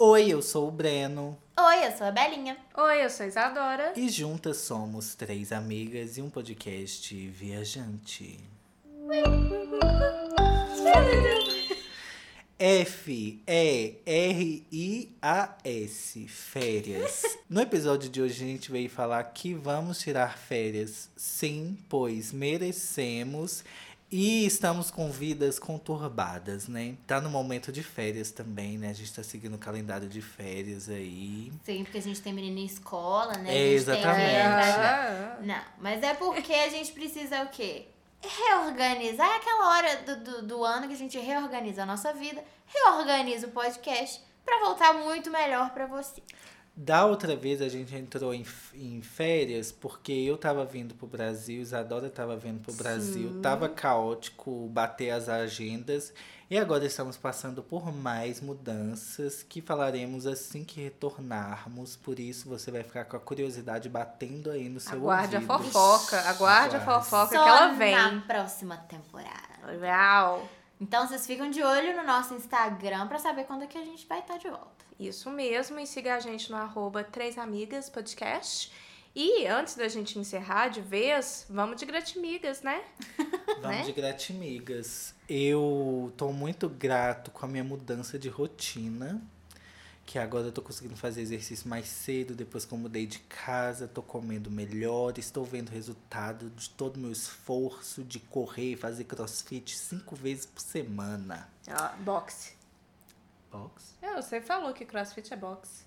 Oi, eu sou o Breno. Oi, eu sou a Belinha. Oi, eu sou a Isadora. E juntas somos três amigas e um podcast viajante. F-E-R-I-A-S, férias. No episódio de hoje a gente veio falar que vamos tirar férias, sim, pois merecemos e estamos com vidas conturbadas, né? Tá no momento de férias também, né? A gente tá seguindo o calendário de férias aí. Sim, porque a gente tem menina em escola, né? É, tem exatamente. Ah, Não, mas é porque a gente precisa o quê? Reorganizar. É aquela hora do, do, do ano que a gente reorganiza a nossa vida, reorganiza o podcast pra voltar muito melhor pra você. Da outra vez a gente entrou em, em férias porque eu tava vindo pro Brasil, Isadora tava vindo pro Brasil, tava caótico bater as agendas e agora estamos passando por mais mudanças que falaremos assim que retornarmos. Por isso você vai ficar com a curiosidade batendo aí no seu Aguarde a ouvido. fofoca, aguarde a Aguarde. fofoca Só que ela vem. na próxima temporada. Uau! Então vocês ficam de olho no nosso Instagram pra saber quando é que a gente vai estar de volta. Isso mesmo, e siga a gente no arroba Três Amigas Podcast. E antes da gente encerrar de vez, vamos de gratimigas, né? Vamos né? de gratimigas. Eu tô muito grato com a minha mudança de rotina. Que agora eu tô conseguindo fazer exercício mais cedo, depois que eu mudei de casa, tô comendo melhor, estou vendo o resultado de todo o meu esforço de correr e fazer crossfit cinco vezes por semana. Ah, boxe. Box? É, você falou que crossfit é boxe.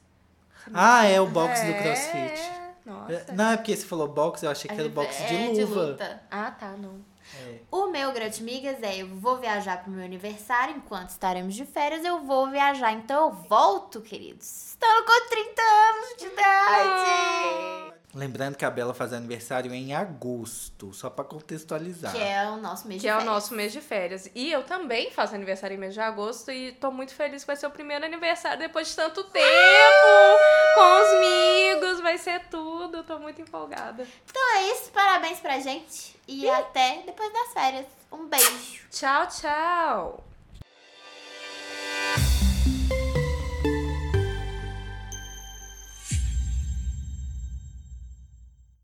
Ah, é o box do É, crossfit. Nossa. Não, é porque você falou box, eu achei que era o box de É, luva. luta. Ah, tá, não. É. O meu Gratimigas é: eu vou viajar pro meu aniversário, enquanto estaremos de férias, eu vou viajar. Então eu volto, queridos. Estou com 30 anos de idade. Lembrando que a Bela faz aniversário em agosto, só pra contextualizar. Que é o nosso mês Que de é o férias. nosso mês de férias. E eu também faço aniversário em mês de agosto e tô muito feliz que vai ser o primeiro aniversário depois de tanto tempo. Tô muito empolgada. Então é isso, parabéns pra gente. E até depois das férias. Um beijo. Tchau, tchau.